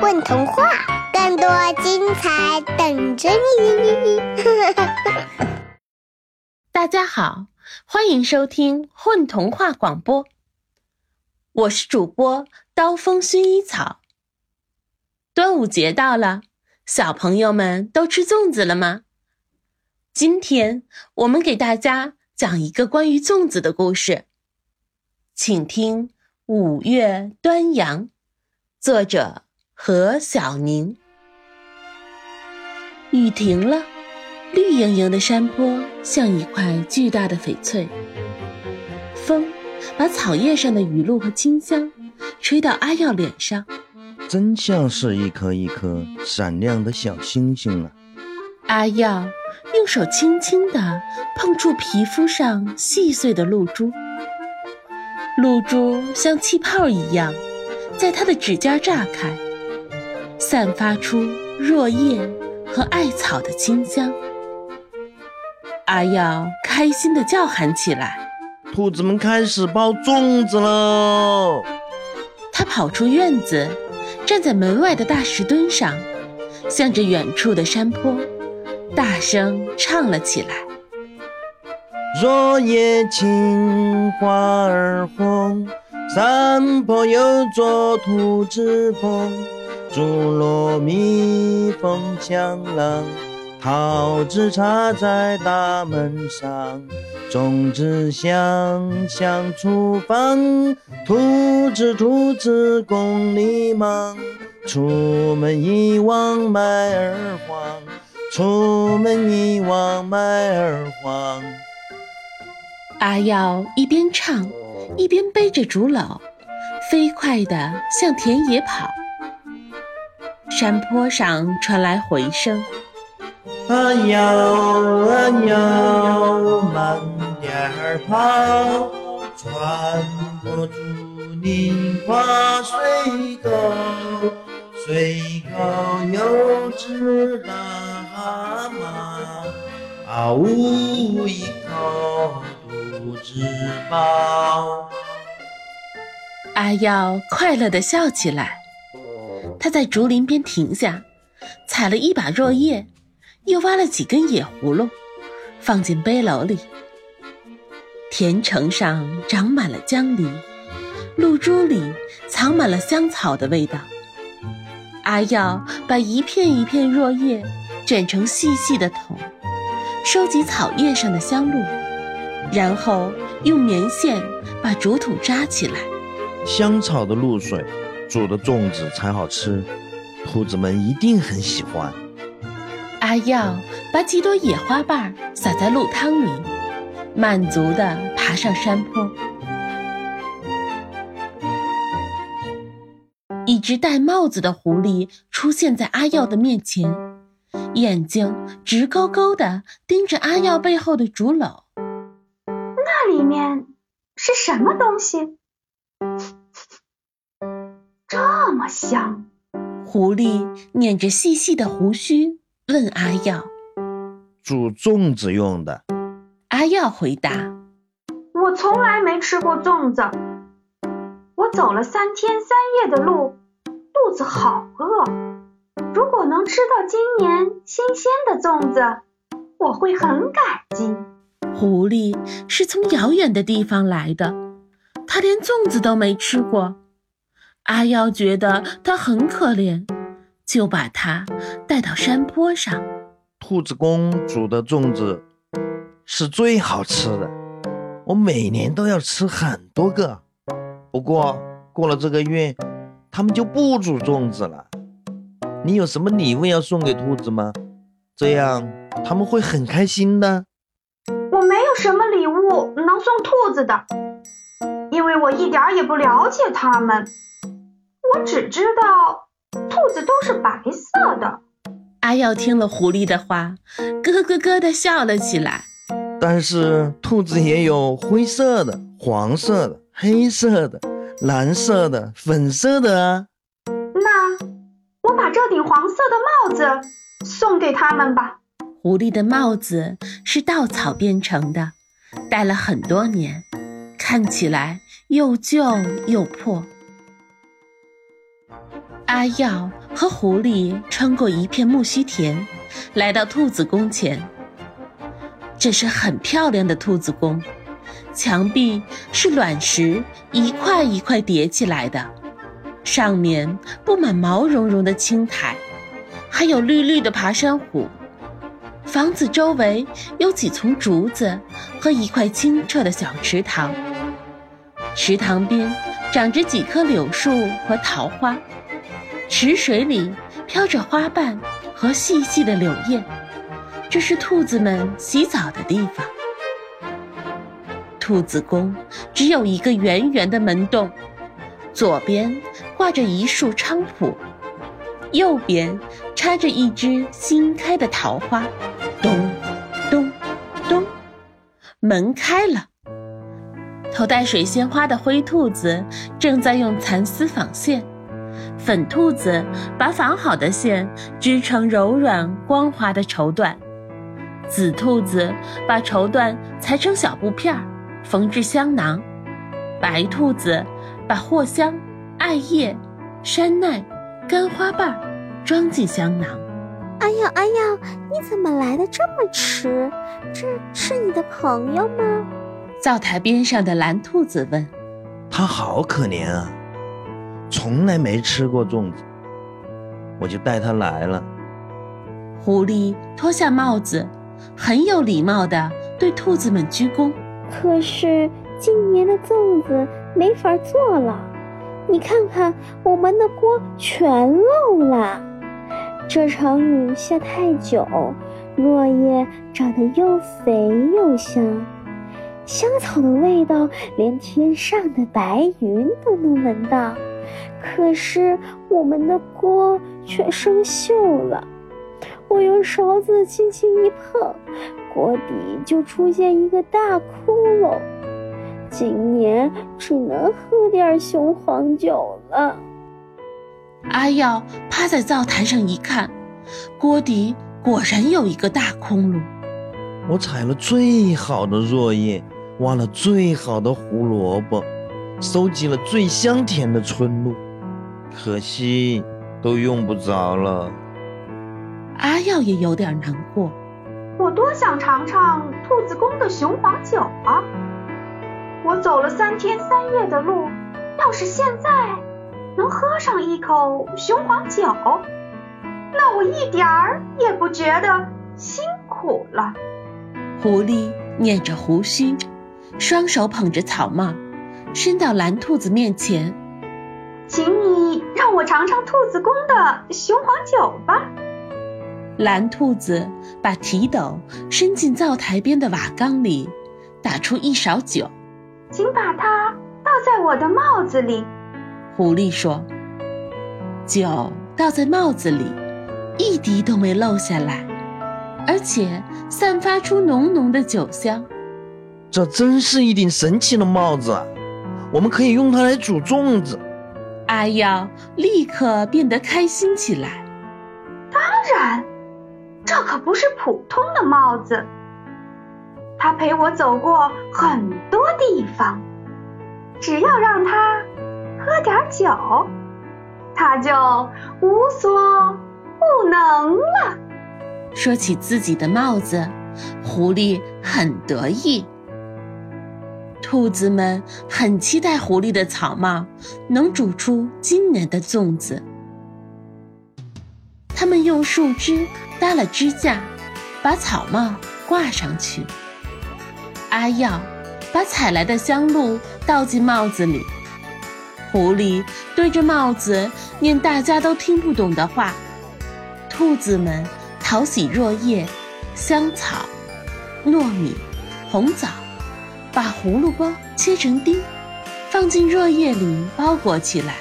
混童话，更多精彩等着你！大家好，欢迎收听混童话广播，我是主播刀锋薰衣草。端午节到了，小朋友们都吃粽子了吗？今天我们给大家讲一个关于粽子的故事，请听《五月端阳》，作者。何小宁。雨停了，绿莹莹的山坡像一块巨大的翡翠。风把草叶上的雨露和清香吹到阿耀脸上，真像是一颗一颗闪亮的小星星啊！阿耀用手轻轻地碰触皮肤上细碎的露珠，露珠像气泡一样，在他的指尖炸开。散发出落叶和艾草的清香，阿耀开心地叫喊起来：“兔子们开始包粽子喽！”他跑出院子，站在门外的大石墩上，向着远处的山坡，大声唱了起来：“落叶青，花儿红，山坡有座兔子棚。”竹箩蜜蜂墙浪，桃子插在大门上，粽子香香厨房，兔子兔子宫里忙，出门一往买儿黄，出门一往买儿黄。阿耀一边唱，一边背着竹篓，飞快地向田野跑。山坡上传来回声：“啊摇啊摇，慢点儿跑，穿过竹林跨水沟，水沟有只大蛤蟆，啊呜一口肚子饱。”阿耀快乐地笑起来。他在竹林边停下，采了一把箬叶，又挖了几根野葫芦，放进背篓里。田埂上长满了江梨，露珠里藏满了香草的味道。阿耀把一片一片落叶卷成细细的筒，收集草叶上的香露，然后用棉线把竹筒扎起来。香草的露水。煮的粽子才好吃，兔子们一定很喜欢。阿耀把几朵野花瓣撒在露汤里，满足地爬上山坡。一只戴帽子的狐狸出现在阿耀的面前，眼睛直勾勾地盯着阿耀背后的竹篓。那里面是什么东西？香！狐狸捻着细细的胡须问阿耀：“煮粽子用的。”阿耀回答：“我从来没吃过粽子。我走了三天三夜的路，肚子好饿。如果能吃到今年新鲜的粽子，我会很感激。”狐狸是从遥远的地方来的，它连粽子都没吃过。阿耀觉得他很可怜，就把他带到山坡上。兔子公主的粽子是最好吃的，我每年都要吃很多个。不过过了这个月，他们就不煮粽子了。你有什么礼物要送给兔子吗？这样他们会很开心的。我没有什么礼物能送兔子的，因为我一点也不了解他们。我只知道兔子都是白色的。阿耀听了狐狸的话，咯咯咯地笑了起来。但是兔子也有灰色的、黄色的、黑色的、蓝色的、粉色的啊。那我把这顶黄色的帽子送给他们吧。狐狸的帽子是稻草编成的，戴了很多年，看起来又旧又破。阿耀和狐狸穿过一片木须田，来到兔子宫前。这是很漂亮的兔子宫，墙壁是卵石一块一块叠起来的，上面布满毛茸茸的青苔，还有绿绿的爬山虎。房子周围有几丛竹子和一块清澈的小池塘，池塘边长着几棵柳树和桃花，池水里飘着花瓣和细细的柳叶，这是兔子们洗澡的地方。兔子宫只有一个圆圆的门洞，左边挂着一束菖蒲，右边插着一枝新开的桃花。咚，咚，咚，门开了。头戴水仙花的灰兔子正在用蚕丝纺线，粉兔子把纺好的线织成柔软光滑的绸缎，紫兔子把绸缎裁成小布片儿，缝制香囊，白兔子把藿香、艾叶、山奈、干花瓣装进香囊。哎呀哎呀，你怎么来的这么迟？这是你的朋友吗？灶台边上的蓝兔子问。他好可怜啊，从来没吃过粽子，我就带他来了。狐狸脱下帽子，很有礼貌地对兔子们鞠躬。可是今年的粽子没法做了，你看看我们的锅全漏了。这场雨下太久，落叶长得又肥又香，香草的味道连天上的白云都能闻到。可是我们的锅却生锈了，我用勺子轻轻一碰，锅底就出现一个大窟窿。今年只能喝点雄黄酒了。阿耀趴在灶台上一看，锅底果然有一个大窟窿。我采了最好的箬叶，挖了最好的胡萝卜，收集了最香甜的春露，可惜都用不着了。阿耀也有点难过，我多想尝尝兔子宫的雄黄酒啊！我走了三天三夜的路，要是现在……能喝上一口雄黄酒，那我一点儿也不觉得辛苦了。狐狸捻着胡须，双手捧着草帽，伸到蓝兔子面前，请你让我尝尝兔子宫的雄黄酒吧。蓝兔子把提斗伸进灶台边的瓦缸里，打出一勺酒，请把它倒在我的帽子里。狐狸说：“酒倒在帽子里，一滴都没漏下来，而且散发出浓浓的酒香。这真是一顶神奇的帽子啊！我们可以用它来煮粽子。”阿耀立刻变得开心起来。当然，这可不是普通的帽子。它陪我走过很多地方，只要让它。喝点酒，他就无所不能了。说起自己的帽子，狐狸很得意。兔子们很期待狐狸的草帽能煮出今年的粽子。他们用树枝搭了支架，把草帽挂上去。阿耀把采来的香露倒进帽子里。狐狸对着帽子念大家都听不懂的话，兔子们淘洗箬叶、香草、糯米、红枣，把胡萝卜切成丁，放进箬叶里包裹起来，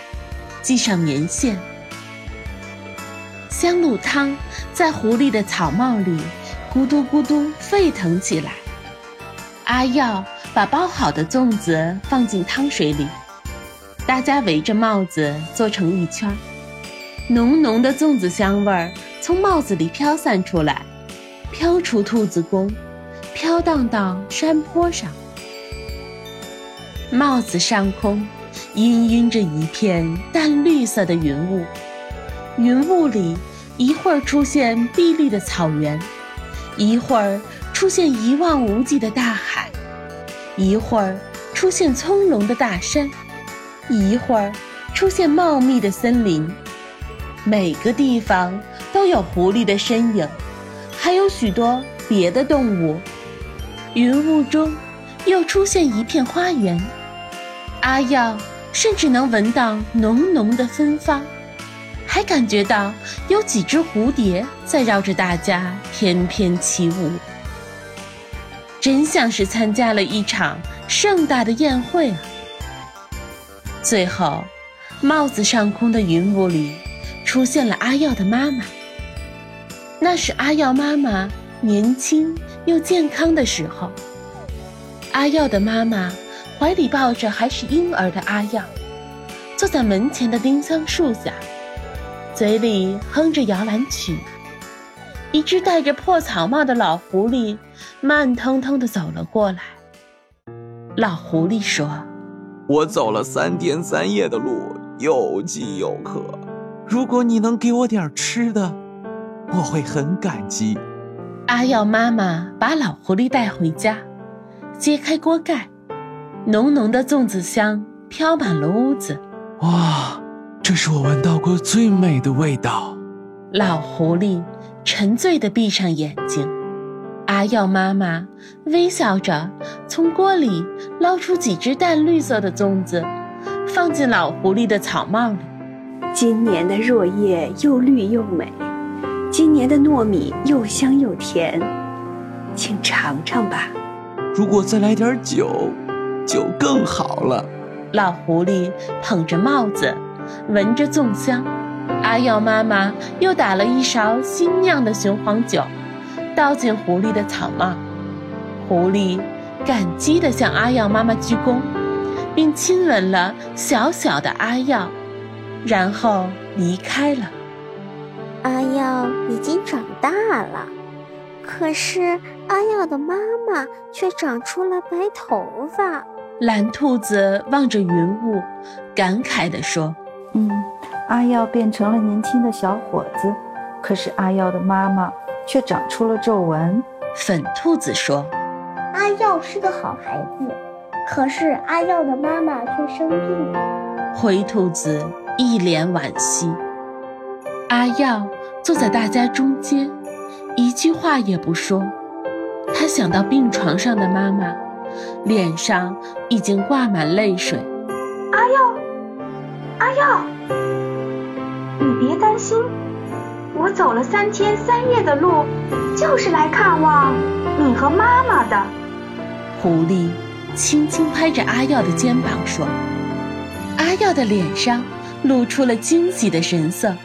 系上棉线。香露汤在狐狸的草帽里咕嘟咕嘟沸腾起来。阿耀把包好的粽子放进汤水里。大家围着帽子坐成一圈，浓浓的粽子香味儿从帽子里飘散出来，飘出兔子宫，飘荡到山坡上。帽子上空氤氲着一片淡绿色的云雾，云雾里一会儿出现碧绿的草原，一会儿出现一望无际的大海，一会儿出现葱茏的大山，一会儿出现茂密的森林。每个地方都有狐狸的身影，还有许多别的动物。云雾中又出现一片花园，阿耀甚至能闻到浓浓的芬芳，还感觉到有几只蝴蝶在绕着大家翩翩起舞，真像是参加了一场盛大的宴会啊！最后，帽子上空的云雾里。出现了阿耀的妈妈，那是阿耀妈妈年轻又健康的时候。阿耀的妈妈怀里抱着还是婴儿的阿耀，坐在门前的丁香树下，嘴里哼着摇篮曲。一只戴着破草帽的老狐狸慢腾腾地走了过来。老狐狸说：“我走了三天三夜的路，又饥又渴。”如果你能给我点吃的，我会很感激。阿耀妈妈把老狐狸带回家，揭开锅盖，浓浓的粽子香飘满了屋子。哇，这是我闻到过最美的味道。老狐狸沉醉地闭上眼睛。阿耀妈妈微笑着从锅里捞出几只淡绿色的粽子，放进老狐狸的草帽里。今年的箬叶又绿又美，今年的糯米又香又甜，请尝尝吧。如果再来点酒，就更好了。老狐狸捧着帽子，闻着粽香。阿耀妈妈又打了一勺新酿的雄黄酒，倒进狐狸的草帽。狐狸感激地向阿耀妈妈鞠躬，并亲吻了小小的阿耀。然后离开了。阿耀已经长大了，可是阿耀的妈妈却长出了白头发。蓝兔子望着云雾，感慨地说：“嗯，阿耀变成了年轻的小伙子，可是阿耀的妈妈却长出了皱纹。”粉兔子说：“阿耀是个好孩子，可是阿耀的妈妈却生病了。”灰兔子。一脸惋惜，阿耀坐在大家中间，一句话也不说。他想到病床上的妈妈，脸上已经挂满泪水。阿耀，阿耀，你别担心，我走了三天三夜的路，就是来看望你和妈妈的。狐狸轻轻拍着阿耀的肩膀说：“阿耀的脸上。”露出了惊喜的神色，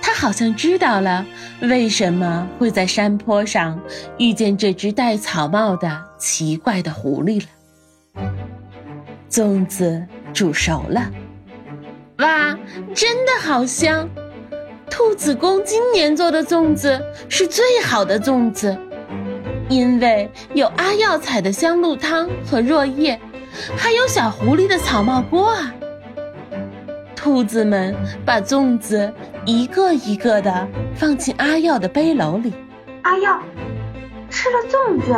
他好像知道了为什么会在山坡上遇见这只戴草帽的奇怪的狐狸了。粽子煮熟了，哇，真的好香！兔子公今年做的粽子是最好的粽子，因为有阿耀采的香露汤和箬叶，还有小狐狸的草帽锅啊。兔子们把粽子一个一个的放进阿耀的背篓里。阿耀吃了粽子，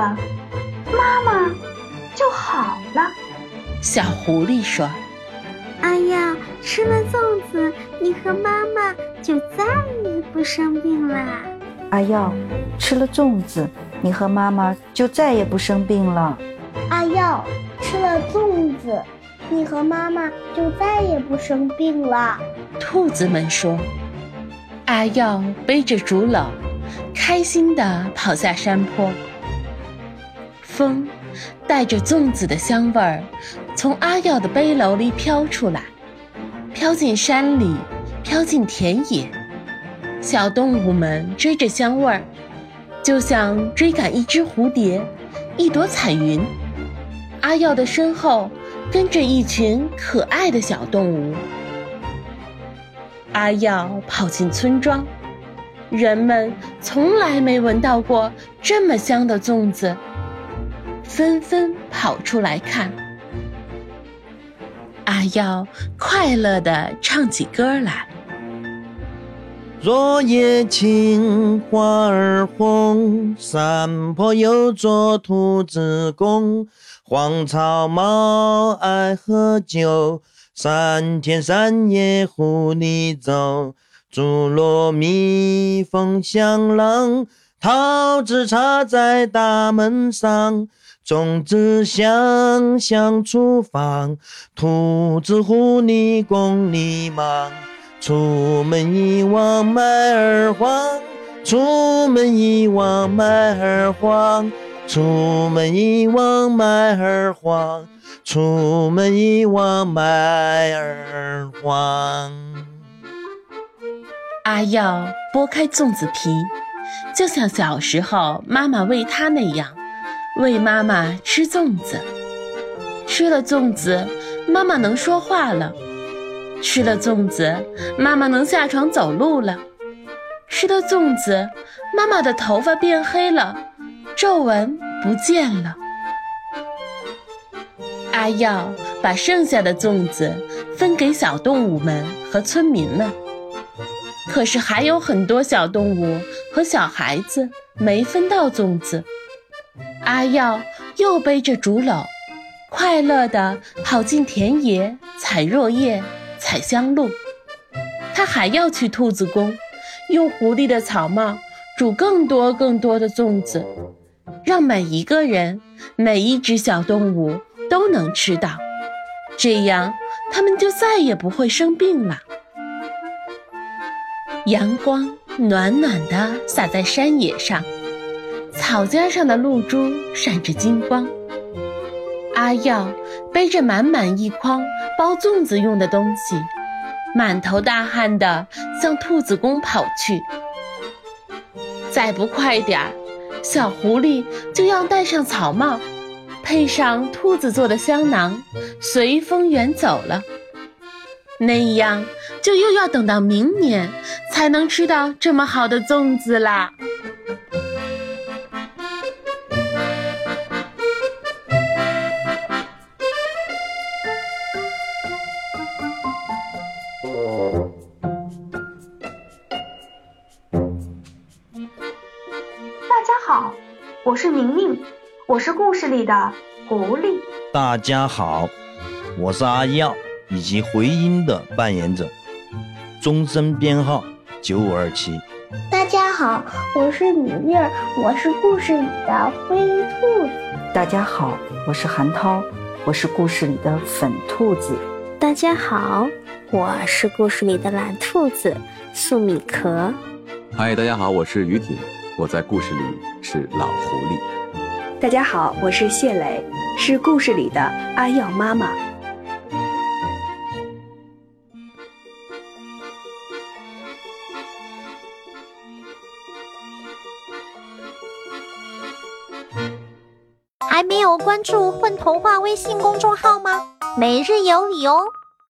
妈妈就好了。小狐狸说：“阿耀吃了粽子，你和妈妈就再也不生病了。”阿耀吃了粽子，你和妈妈就再也不生病了。阿耀吃了粽子。你和妈妈就再也不生病了。兔子们说：“阿耀背着竹篓，开心地跑下山坡。风带着粽子的香味儿，从阿耀的背篓里飘出来，飘进山里，飘进田野。小动物们追着香味儿，就像追赶一只蝴蝶，一朵彩云。阿耀的身后。”跟着一群可爱的小动物，阿耀跑进村庄，人们从来没闻到过这么香的粽子，纷纷跑出来看。阿耀快乐地唱起歌来：若叶青，花儿红，山坡有座兔子宫。黄草帽爱喝酒，三天三夜湖里走。竹箩蜜蜂响廊，桃子插在大门上。粽子香香厨房，兔子狐狸宫里忙。出门一望麦儿黄，出门一望麦儿黄，出门一望麦儿黄，出门一望麦儿黄。阿耀剥开粽子皮，就像小时候妈妈喂他那样，喂妈妈吃粽子。吃了粽子，妈妈能说话了。吃了粽子，妈妈能下床走路了；吃了粽子，妈妈的头发变黑了，皱纹不见了。阿耀把剩下的粽子分给小动物们和村民们，可是还有很多小动物和小孩子没分到粽子。阿耀又背着竹篓，快乐地跑进田野采落叶。采香露，他还要去兔子宫，用狐狸的草帽煮更多更多的粽子，让每一个人、每一只小动物都能吃到，这样他们就再也不会生病了。阳光暖暖的洒在山野上，草尖上的露珠闪着金光。阿耀背着满满一筐包粽子用的东西，满头大汗的向兔子宫跑去。再不快点儿，小狐狸就要戴上草帽，配上兔子做的香囊，随风远走了。那样就又要等到明年才能吃到这么好的粽子啦。里的狐狸。大家好，我是阿耀，以及回音的扮演者，终身编号九五二七。大家好，我是米粒儿，我是故事里的灰兔子。大家好，我是韩涛，我是故事里的粉兔子。大家好，我是故事里的蓝兔子素米壳。嗨，大家好，我是于挺。我在故事里是老狐狸。大家好，我是谢磊，是故事里的阿耀妈妈。还没有关注“混童话”微信公众号吗？每日有礼哦！